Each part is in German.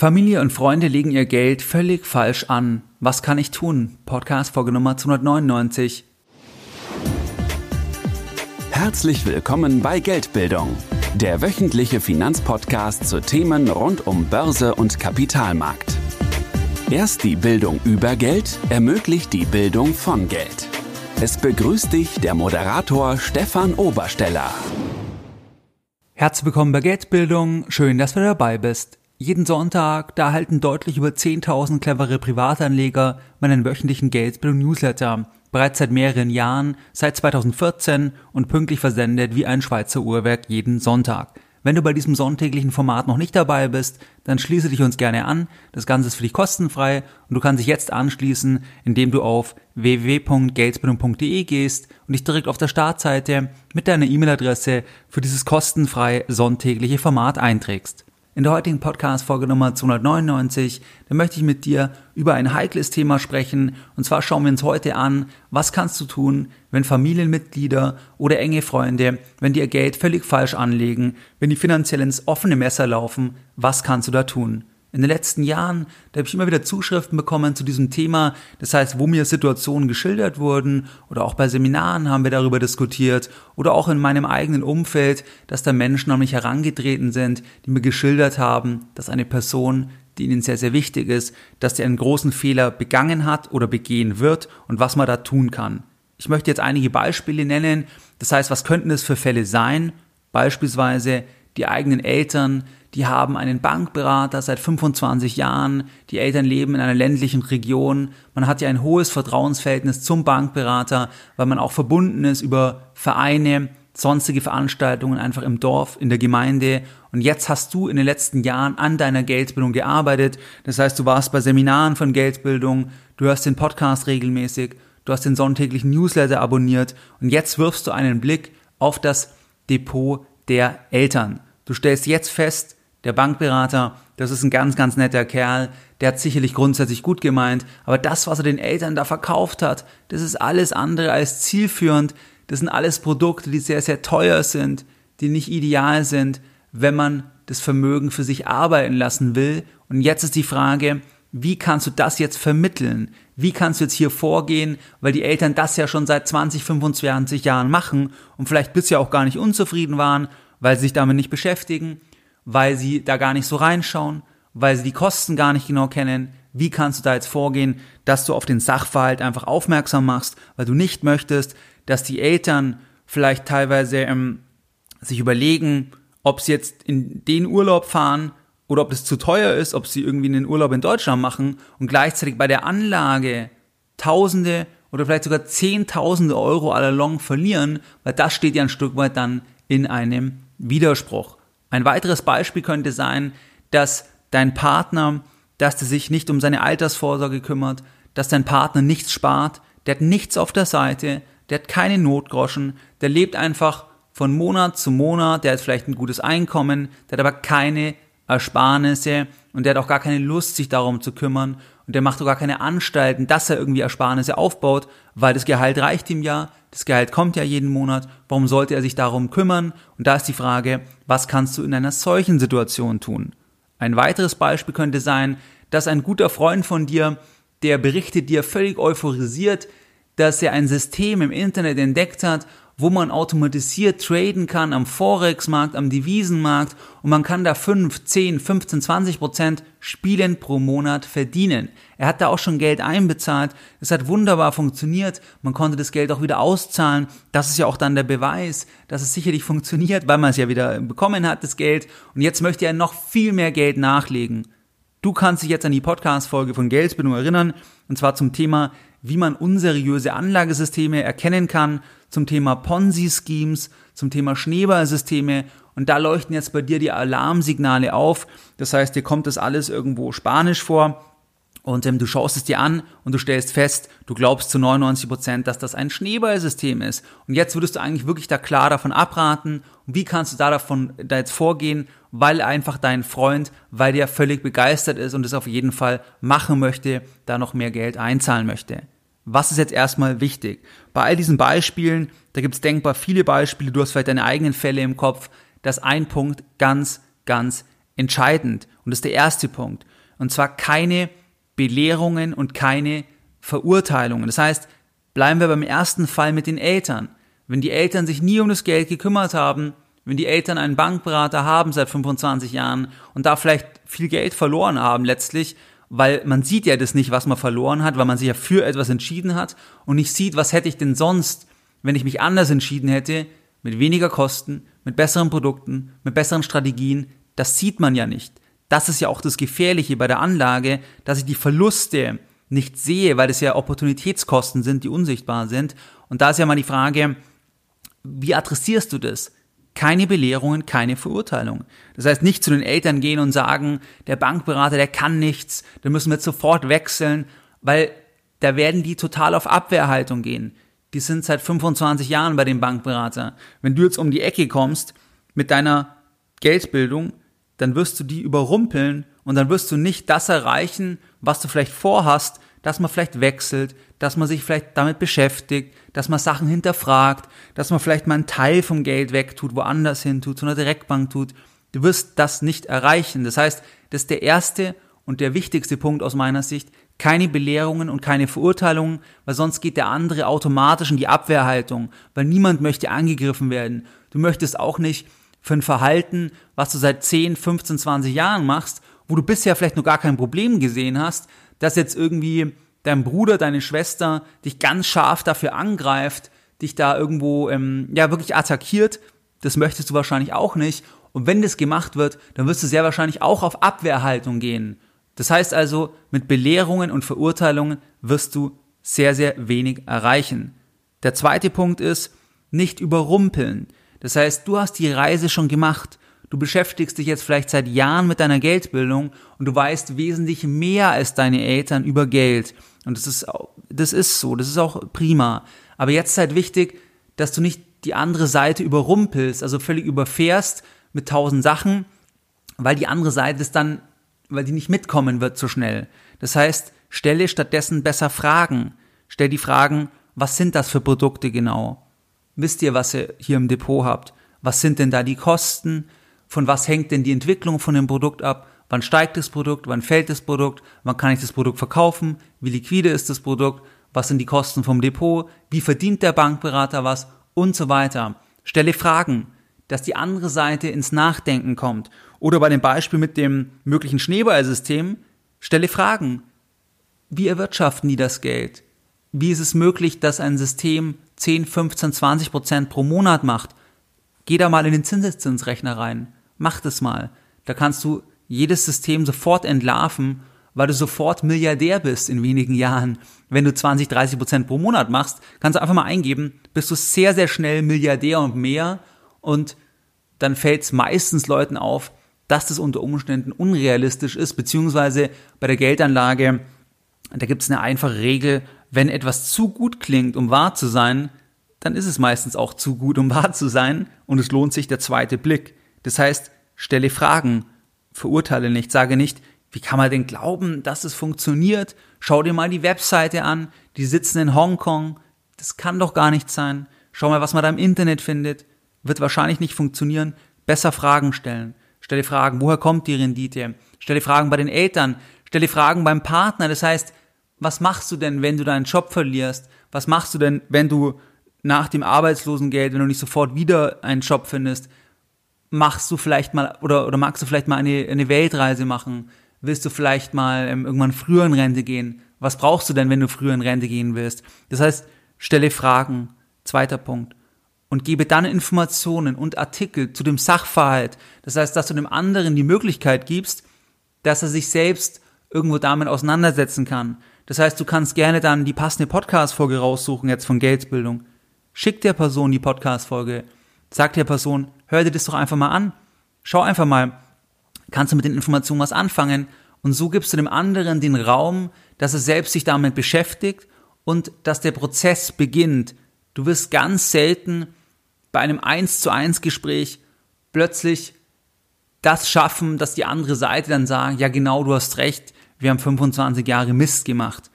Familie und Freunde legen ihr Geld völlig falsch an. Was kann ich tun? Podcast Folge Nummer 299. Herzlich willkommen bei Geldbildung, der wöchentliche Finanzpodcast zu Themen rund um Börse und Kapitalmarkt. Erst die Bildung über Geld ermöglicht die Bildung von Geld. Es begrüßt dich der Moderator Stefan Obersteller. Herzlich willkommen bei Geldbildung. Schön, dass du dabei bist. Jeden Sonntag, da erhalten deutlich über 10.000 clevere Privatanleger meinen wöchentlichen Geldbildung-Newsletter. Bereits seit mehreren Jahren, seit 2014 und pünktlich versendet wie ein Schweizer Uhrwerk jeden Sonntag. Wenn du bei diesem sonntäglichen Format noch nicht dabei bist, dann schließe dich uns gerne an. Das Ganze ist für dich kostenfrei und du kannst dich jetzt anschließen, indem du auf www.geldbildung.de gehst und dich direkt auf der Startseite mit deiner E-Mail-Adresse für dieses kostenfrei sonntägliche Format einträgst. In der heutigen Podcast-Folge Nummer 299, da möchte ich mit dir über ein heikles Thema sprechen. Und zwar schauen wir uns heute an, was kannst du tun, wenn Familienmitglieder oder enge Freunde, wenn die ihr Geld völlig falsch anlegen, wenn die finanziell ins offene Messer laufen, was kannst du da tun? In den letzten Jahren, da habe ich immer wieder Zuschriften bekommen zu diesem Thema. Das heißt, wo mir Situationen geschildert wurden oder auch bei Seminaren haben wir darüber diskutiert oder auch in meinem eigenen Umfeld, dass da Menschen an mich herangetreten sind, die mir geschildert haben, dass eine Person, die ihnen sehr, sehr wichtig ist, dass sie einen großen Fehler begangen hat oder begehen wird und was man da tun kann. Ich möchte jetzt einige Beispiele nennen. Das heißt, was könnten es für Fälle sein? Beispielsweise die eigenen Eltern, die haben einen Bankberater seit 25 Jahren, die Eltern leben in einer ländlichen Region, man hat ja ein hohes Vertrauensverhältnis zum Bankberater, weil man auch verbunden ist über Vereine, sonstige Veranstaltungen einfach im Dorf, in der Gemeinde. Und jetzt hast du in den letzten Jahren an deiner Geldbildung gearbeitet. Das heißt, du warst bei Seminaren von Geldbildung, du hörst den Podcast regelmäßig, du hast den sonntäglichen Newsletter abonniert. Und jetzt wirfst du einen Blick auf das Depot der Eltern. Du stellst jetzt fest, der Bankberater, das ist ein ganz, ganz netter Kerl, der hat sicherlich grundsätzlich gut gemeint, aber das, was er den Eltern da verkauft hat, das ist alles andere als zielführend, das sind alles Produkte, die sehr, sehr teuer sind, die nicht ideal sind, wenn man das Vermögen für sich arbeiten lassen will. Und jetzt ist die Frage, wie kannst du das jetzt vermitteln? Wie kannst du jetzt hier vorgehen, weil die Eltern das ja schon seit 20, 25 Jahren machen und vielleicht bisher auch gar nicht unzufrieden waren, weil sie sich damit nicht beschäftigen weil sie da gar nicht so reinschauen, weil sie die Kosten gar nicht genau kennen. Wie kannst du da jetzt vorgehen, dass du auf den Sachverhalt einfach aufmerksam machst, weil du nicht möchtest, dass die Eltern vielleicht teilweise ähm, sich überlegen, ob sie jetzt in den Urlaub fahren oder ob es zu teuer ist, ob sie irgendwie einen Urlaub in Deutschland machen und gleichzeitig bei der Anlage Tausende oder vielleicht sogar Zehntausende Euro allalong verlieren, weil das steht ja ein Stück weit dann in einem Widerspruch. Ein weiteres Beispiel könnte sein, dass dein Partner, dass der sich nicht um seine Altersvorsorge kümmert, dass dein Partner nichts spart, der hat nichts auf der Seite, der hat keine Notgroschen, der lebt einfach von Monat zu Monat, der hat vielleicht ein gutes Einkommen, der hat aber keine Ersparnisse und der hat auch gar keine Lust, sich darum zu kümmern und der macht auch gar keine Anstalten, dass er irgendwie Ersparnisse aufbaut, weil das Gehalt reicht ihm ja, das Gehalt kommt ja jeden Monat, warum sollte er sich darum kümmern? Und da ist die Frage, was kannst du in einer solchen Situation tun? Ein weiteres Beispiel könnte sein, dass ein guter Freund von dir, der berichtet dir völlig euphorisiert, dass er ein System im Internet entdeckt hat, wo man automatisiert traden kann am Forex-Markt, am Devisenmarkt und man kann da 5, 10, 15, 20 Prozent Spielen pro Monat verdienen. Er hat da auch schon Geld einbezahlt. Es hat wunderbar funktioniert. Man konnte das Geld auch wieder auszahlen. Das ist ja auch dann der Beweis, dass es sicherlich funktioniert, weil man es ja wieder bekommen hat, das Geld. Und jetzt möchte er noch viel mehr Geld nachlegen. Du kannst dich jetzt an die Podcast-Folge von Geldbildung erinnern, und zwar zum Thema, wie man unseriöse Anlagesysteme erkennen kann, zum Thema Ponzi-Schemes, zum Thema Schneeballsysteme und da leuchten jetzt bei dir die Alarmsignale auf. Das heißt, dir kommt das alles irgendwo spanisch vor und ähm, du schaust es dir an und du stellst fest, du glaubst zu 99 Prozent, dass das ein Schneeballsystem ist. Und jetzt würdest du eigentlich wirklich da klar davon abraten. Und wie kannst du da davon da jetzt vorgehen? Weil einfach dein Freund, weil der völlig begeistert ist und es auf jeden Fall machen möchte, da noch mehr Geld einzahlen möchte. Was ist jetzt erstmal wichtig? Bei all diesen Beispielen, da gibt es denkbar viele Beispiele, du hast vielleicht deine eigenen Fälle im Kopf, dass ein Punkt ganz, ganz entscheidend und das ist der erste Punkt. Und zwar keine Belehrungen und keine Verurteilungen. Das heißt, bleiben wir beim ersten Fall mit den Eltern. Wenn die Eltern sich nie um das Geld gekümmert haben, wenn die Eltern einen Bankberater haben seit 25 Jahren und da vielleicht viel Geld verloren haben letztlich, weil man sieht ja das nicht, was man verloren hat, weil man sich ja für etwas entschieden hat und nicht sieht, was hätte ich denn sonst, wenn ich mich anders entschieden hätte, mit weniger Kosten, mit besseren Produkten, mit besseren Strategien, das sieht man ja nicht. Das ist ja auch das Gefährliche bei der Anlage, dass ich die Verluste nicht sehe, weil es ja Opportunitätskosten sind, die unsichtbar sind. Und da ist ja mal die Frage, wie adressierst du das? Keine Belehrungen, keine Verurteilung. Das heißt, nicht zu den Eltern gehen und sagen, der Bankberater, der kann nichts, da müssen wir jetzt sofort wechseln, weil da werden die total auf Abwehrhaltung gehen. Die sind seit 25 Jahren bei dem Bankberater. Wenn du jetzt um die Ecke kommst mit deiner Geldbildung, dann wirst du die überrumpeln und dann wirst du nicht das erreichen, was du vielleicht vorhast, dass man vielleicht wechselt, dass man sich vielleicht damit beschäftigt, dass man Sachen hinterfragt, dass man vielleicht mal einen Teil vom Geld wegtut, woanders hin tut, zu einer Direktbank tut. Du wirst das nicht erreichen. Das heißt, das ist der erste und der wichtigste Punkt aus meiner Sicht. Keine Belehrungen und keine Verurteilungen, weil sonst geht der andere automatisch in die Abwehrhaltung, weil niemand möchte angegriffen werden. Du möchtest auch nicht für ein Verhalten, was du seit 10, 15, 20 Jahren machst, wo du bisher vielleicht noch gar kein Problem gesehen hast, dass jetzt irgendwie dein Bruder, deine Schwester dich ganz scharf dafür angreift, dich da irgendwo ähm, ja wirklich attackiert, das möchtest du wahrscheinlich auch nicht. Und wenn das gemacht wird, dann wirst du sehr wahrscheinlich auch auf Abwehrhaltung gehen. Das heißt also, mit Belehrungen und Verurteilungen wirst du sehr, sehr wenig erreichen. Der zweite Punkt ist, nicht überrumpeln. Das heißt, du hast die Reise schon gemacht. Du beschäftigst dich jetzt vielleicht seit Jahren mit deiner Geldbildung und du weißt wesentlich mehr als deine Eltern über Geld. Und das ist, das ist so, das ist auch prima. Aber jetzt ist halt wichtig, dass du nicht die andere Seite überrumpelst, also völlig überfährst mit tausend Sachen, weil die andere Seite ist dann, weil die nicht mitkommen wird so schnell. Das heißt, stelle stattdessen besser Fragen. Stell die Fragen, was sind das für Produkte genau? Wisst ihr, was ihr hier im Depot habt? Was sind denn da die Kosten? Von was hängt denn die Entwicklung von dem Produkt ab? Wann steigt das Produkt? Wann fällt das Produkt? Wann kann ich das Produkt verkaufen? Wie liquide ist das Produkt? Was sind die Kosten vom Depot? Wie verdient der Bankberater was? Und so weiter. Stelle Fragen, dass die andere Seite ins Nachdenken kommt. Oder bei dem Beispiel mit dem möglichen Schneeballsystem, stelle Fragen. Wie erwirtschaften die das Geld? Wie ist es möglich, dass ein System 10, 15, 20 Prozent pro Monat macht, geh da mal in den Zinseszinsrechner rein. Mach das mal. Da kannst du jedes System sofort entlarven, weil du sofort Milliardär bist in wenigen Jahren. Wenn du 20, 30 Prozent pro Monat machst, kannst du einfach mal eingeben, bist du sehr, sehr schnell Milliardär und mehr und dann fällt es meistens Leuten auf, dass das unter Umständen unrealistisch ist, beziehungsweise bei der Geldanlage, da gibt es eine einfache Regel, wenn etwas zu gut klingt, um wahr zu sein, dann ist es meistens auch zu gut, um wahr zu sein und es lohnt sich der zweite Blick. Das heißt, stelle Fragen, verurteile nicht, sage nicht, wie kann man denn glauben, dass es funktioniert? Schau dir mal die Webseite an, die sitzen in Hongkong, das kann doch gar nicht sein. Schau mal, was man da im Internet findet, wird wahrscheinlich nicht funktionieren. Besser Fragen stellen. Stelle Fragen, woher kommt die Rendite? Stelle Fragen bei den Eltern, stelle Fragen beim Partner, das heißt, was machst du denn, wenn du deinen Job verlierst? Was machst du denn, wenn du nach dem Arbeitslosengeld, wenn du nicht sofort wieder einen Job findest? Machst du vielleicht mal oder, oder magst du vielleicht mal eine, eine Weltreise machen? Willst du vielleicht mal ähm, irgendwann früher in Rente gehen? Was brauchst du denn, wenn du früher in Rente gehen willst? Das heißt, stelle Fragen. Zweiter Punkt. Und gebe dann Informationen und Artikel zu dem Sachverhalt. Das heißt, dass du dem anderen die Möglichkeit gibst, dass er sich selbst irgendwo damit auseinandersetzen kann. Das heißt, du kannst gerne dann die passende Podcast-Folge raussuchen, jetzt von Geldbildung. Schick der Person die Podcast-Folge. Sag der Person, hör dir das doch einfach mal an. Schau einfach mal, kannst du mit den Informationen was anfangen? Und so gibst du dem anderen den Raum, dass er selbst sich damit beschäftigt und dass der Prozess beginnt. Du wirst ganz selten bei einem 1 zu 1 Gespräch plötzlich das schaffen, dass die andere Seite dann sagt, ja genau, du hast recht, wir haben 25 Jahre Mist gemacht.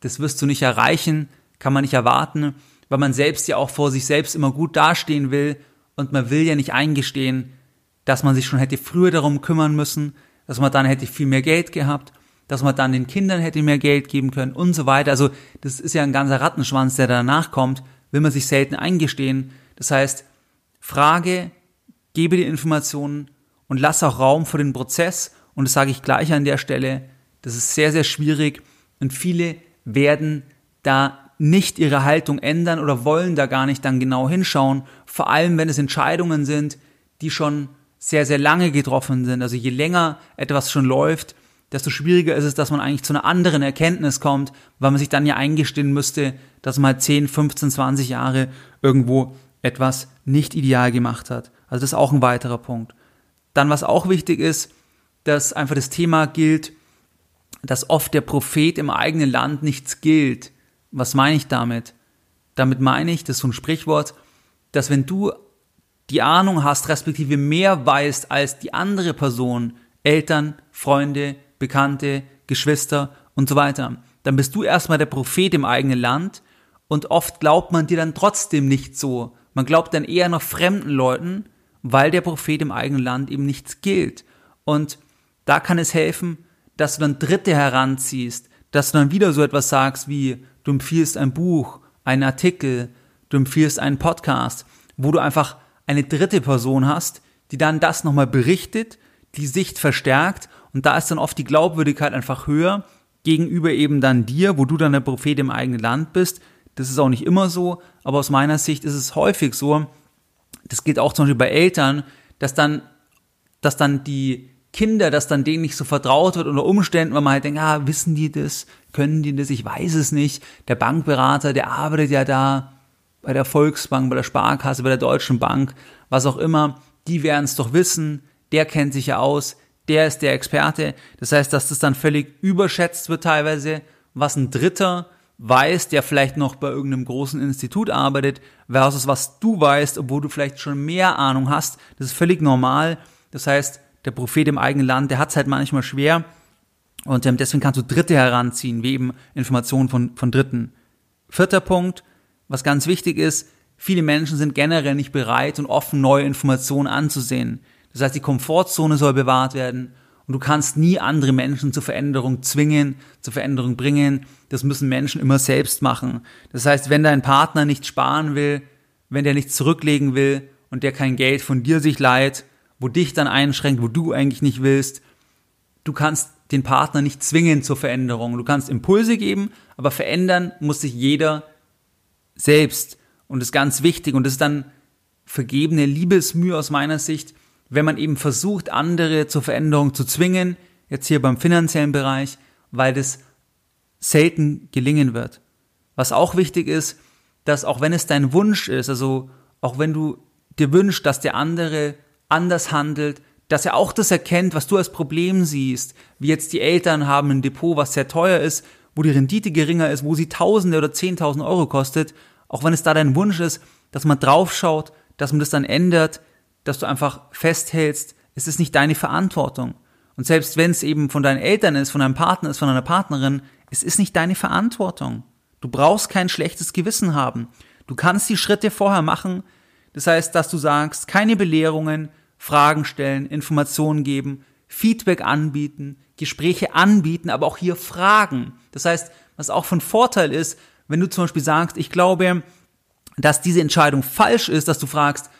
Das wirst du nicht erreichen, kann man nicht erwarten, weil man selbst ja auch vor sich selbst immer gut dastehen will und man will ja nicht eingestehen, dass man sich schon hätte früher darum kümmern müssen, dass man dann hätte viel mehr Geld gehabt, dass man dann den Kindern hätte mehr Geld geben können und so weiter. Also das ist ja ein ganzer Rattenschwanz, der danach kommt, will man sich selten eingestehen. Das heißt, Frage, gebe die Informationen und lass auch Raum für den Prozess. Und das sage ich gleich an der Stelle. Das ist sehr, sehr schwierig und viele werden da nicht ihre Haltung ändern oder wollen da gar nicht dann genau hinschauen. Vor allem, wenn es Entscheidungen sind, die schon sehr, sehr lange getroffen sind. Also je länger etwas schon läuft, desto schwieriger ist es, dass man eigentlich zu einer anderen Erkenntnis kommt, weil man sich dann ja eingestehen müsste, dass man halt 10, 15, 20 Jahre irgendwo etwas nicht ideal gemacht hat. Also das ist auch ein weiterer Punkt. Dann, was auch wichtig ist, dass einfach das Thema gilt, dass oft der Prophet im eigenen Land nichts gilt. Was meine ich damit? Damit meine ich, das ist so ein Sprichwort, dass wenn du die Ahnung hast, respektive mehr weißt als die andere Person, Eltern, Freunde, Bekannte, Geschwister und so weiter, dann bist du erstmal der Prophet im eigenen Land und oft glaubt man dir dann trotzdem nicht so. Man glaubt dann eher noch fremden Leuten, weil der Prophet im eigenen Land eben nichts gilt. Und da kann es helfen, dass du dann Dritte heranziehst, dass du dann wieder so etwas sagst wie, du empfiehlst ein Buch, einen Artikel, du empfiehlst einen Podcast, wo du einfach eine dritte Person hast, die dann das nochmal berichtet, die Sicht verstärkt und da ist dann oft die Glaubwürdigkeit einfach höher gegenüber eben dann dir, wo du dann der Prophet im eigenen Land bist. Das ist auch nicht immer so, aber aus meiner Sicht ist es häufig so, das gilt auch zum Beispiel bei Eltern, dass dann, dass dann die Kinder, dass dann denen nicht so vertraut wird unter Umständen, weil man halt denkt, ah, wissen die das, können die das, ich weiß es nicht. Der Bankberater, der arbeitet ja da bei der Volksbank, bei der Sparkasse, bei der Deutschen Bank, was auch immer, die werden es doch wissen, der kennt sich ja aus, der ist der Experte. Das heißt, dass das dann völlig überschätzt wird teilweise, was ein Dritter weiß, der vielleicht noch bei irgendeinem großen Institut arbeitet, versus was du weißt, obwohl du vielleicht schon mehr Ahnung hast. Das ist völlig normal. Das heißt, der Prophet im eigenen Land, der hat es halt manchmal schwer. Und ähm, deswegen kannst du Dritte heranziehen, wie eben Informationen von, von Dritten. Vierter Punkt, was ganz wichtig ist, viele Menschen sind generell nicht bereit und offen, neue Informationen anzusehen. Das heißt, die Komfortzone soll bewahrt werden und du kannst nie andere Menschen zur Veränderung zwingen, zur Veränderung bringen. Das müssen Menschen immer selbst machen. Das heißt, wenn dein Partner nicht sparen will, wenn der nichts zurücklegen will und der kein Geld von dir sich leiht, wo dich dann einschränkt, wo du eigentlich nicht willst, du kannst den Partner nicht zwingen zur Veränderung. Du kannst Impulse geben, aber verändern muss sich jeder selbst. Und das ist ganz wichtig. Und das ist dann vergebene Liebesmühe aus meiner Sicht, wenn man eben versucht, andere zur Veränderung zu zwingen, jetzt hier beim finanziellen Bereich, weil das selten gelingen wird. Was auch wichtig ist, dass auch wenn es dein Wunsch ist, also auch wenn du dir wünschst, dass der andere anders handelt, dass er auch das erkennt, was du als Problem siehst, wie jetzt die Eltern haben ein Depot, was sehr teuer ist, wo die Rendite geringer ist, wo sie Tausende oder Zehntausend Euro kostet, auch wenn es da dein Wunsch ist, dass man draufschaut, dass man das dann ändert, dass du einfach festhältst, es ist nicht deine Verantwortung. Und selbst wenn es eben von deinen Eltern ist, von deinem Partner ist, von deiner Partnerin, es ist nicht deine Verantwortung. Du brauchst kein schlechtes Gewissen haben. Du kannst die Schritte vorher machen. Das heißt, dass du sagst, keine Belehrungen, Fragen stellen, Informationen geben, Feedback anbieten, Gespräche anbieten, aber auch hier Fragen. Das heißt, was auch von Vorteil ist, wenn du zum Beispiel sagst, ich glaube, dass diese Entscheidung falsch ist, dass du fragst,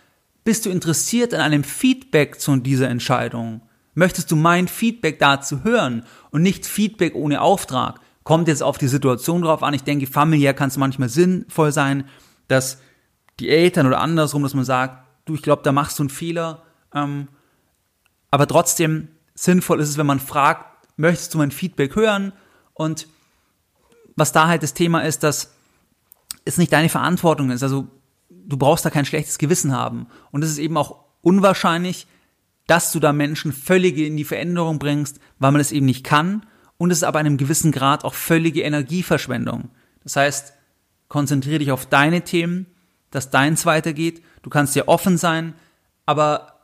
bist du interessiert an einem Feedback zu dieser Entscheidung? Möchtest du mein Feedback dazu hören und nicht Feedback ohne Auftrag? Kommt jetzt auf die Situation drauf an. Ich denke, familiär kann es manchmal sinnvoll sein, dass die Eltern oder andersrum, dass man sagt, du, ich glaube, da machst du einen Fehler. Ähm, aber trotzdem sinnvoll ist es, wenn man fragt, möchtest du mein Feedback hören? Und was da halt das Thema ist, dass es nicht deine Verantwortung ist. Also du brauchst da kein schlechtes Gewissen haben. Und es ist eben auch unwahrscheinlich, dass du da Menschen völlig in die Veränderung bringst, weil man es eben nicht kann. Und es ist aber einem gewissen Grad auch völlige Energieverschwendung. Das heißt, konzentriere dich auf deine Themen, dass deins weitergeht. Du kannst ja offen sein, aber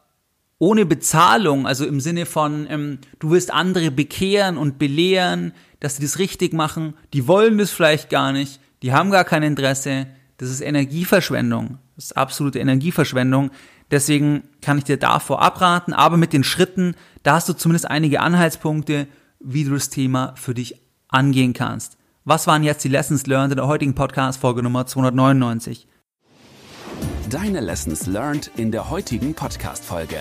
ohne Bezahlung, also im Sinne von, ähm, du willst andere bekehren und belehren, dass sie das richtig machen, die wollen das vielleicht gar nicht, die haben gar kein Interesse, das ist Energieverschwendung. Das ist absolute Energieverschwendung. Deswegen kann ich dir davor abraten, aber mit den Schritten, da hast du zumindest einige Anhaltspunkte, wie du das Thema für dich angehen kannst. Was waren jetzt die Lessons learned in der heutigen Podcast-Folge Nummer 299? Deine Lessons learned in der heutigen Podcast-Folge.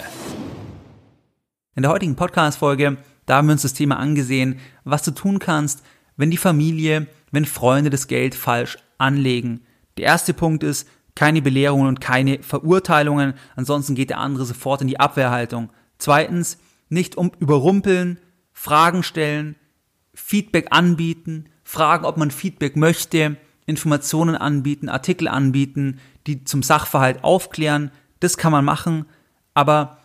In der heutigen Podcast-Folge, da haben wir uns das Thema angesehen, was du tun kannst, wenn die Familie, wenn Freunde das Geld falsch anlegen. Der erste Punkt ist, keine Belehrungen und keine Verurteilungen, ansonsten geht der andere sofort in die Abwehrhaltung. Zweitens, nicht um überrumpeln, Fragen stellen, Feedback anbieten, fragen, ob man Feedback möchte, Informationen anbieten, Artikel anbieten, die zum Sachverhalt aufklären. Das kann man machen, aber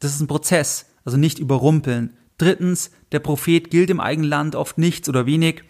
das ist ein Prozess, also nicht überrumpeln. Drittens, der Prophet gilt im eigenen Land oft nichts oder wenig.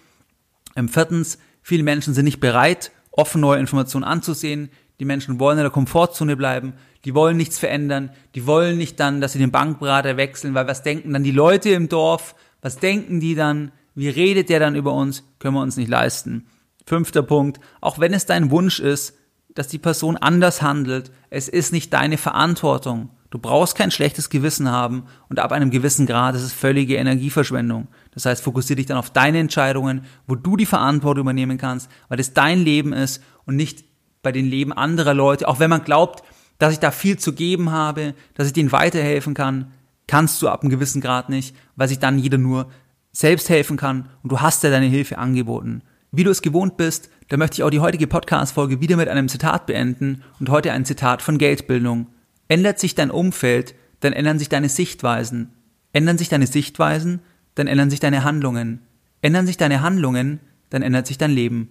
Ähm, viertens, viele Menschen sind nicht bereit, offen neue Informationen anzusehen. Die Menschen wollen in der Komfortzone bleiben. Die wollen nichts verändern. Die wollen nicht dann, dass sie den Bankberater wechseln, weil was denken dann die Leute im Dorf? Was denken die dann? Wie redet der dann über uns? Können wir uns nicht leisten. Fünfter Punkt. Auch wenn es dein Wunsch ist, dass die Person anders handelt, es ist nicht deine Verantwortung. Du brauchst kein schlechtes Gewissen haben und ab einem gewissen Grad ist es völlige Energieverschwendung. Das heißt, fokussiere dich dann auf deine Entscheidungen, wo du die Verantwortung übernehmen kannst, weil es dein Leben ist und nicht bei den Leben anderer Leute. Auch wenn man glaubt, dass ich da viel zu geben habe, dass ich denen weiterhelfen kann, kannst du ab einem gewissen Grad nicht, weil sich dann jeder nur selbst helfen kann und du hast ja deine Hilfe angeboten. Wie du es gewohnt bist, da möchte ich auch die heutige Podcast-Folge wieder mit einem Zitat beenden und heute ein Zitat von Geldbildung. Ändert sich dein Umfeld, dann ändern sich deine Sichtweisen. Ändern sich deine Sichtweisen, dann ändern sich deine Handlungen. Ändern sich deine Handlungen, dann ändert sich dein Leben.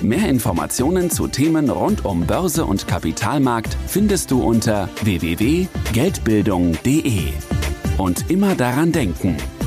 Mehr Informationen zu Themen rund um Börse und Kapitalmarkt findest du unter www.geldbildung.de. Und immer daran denken,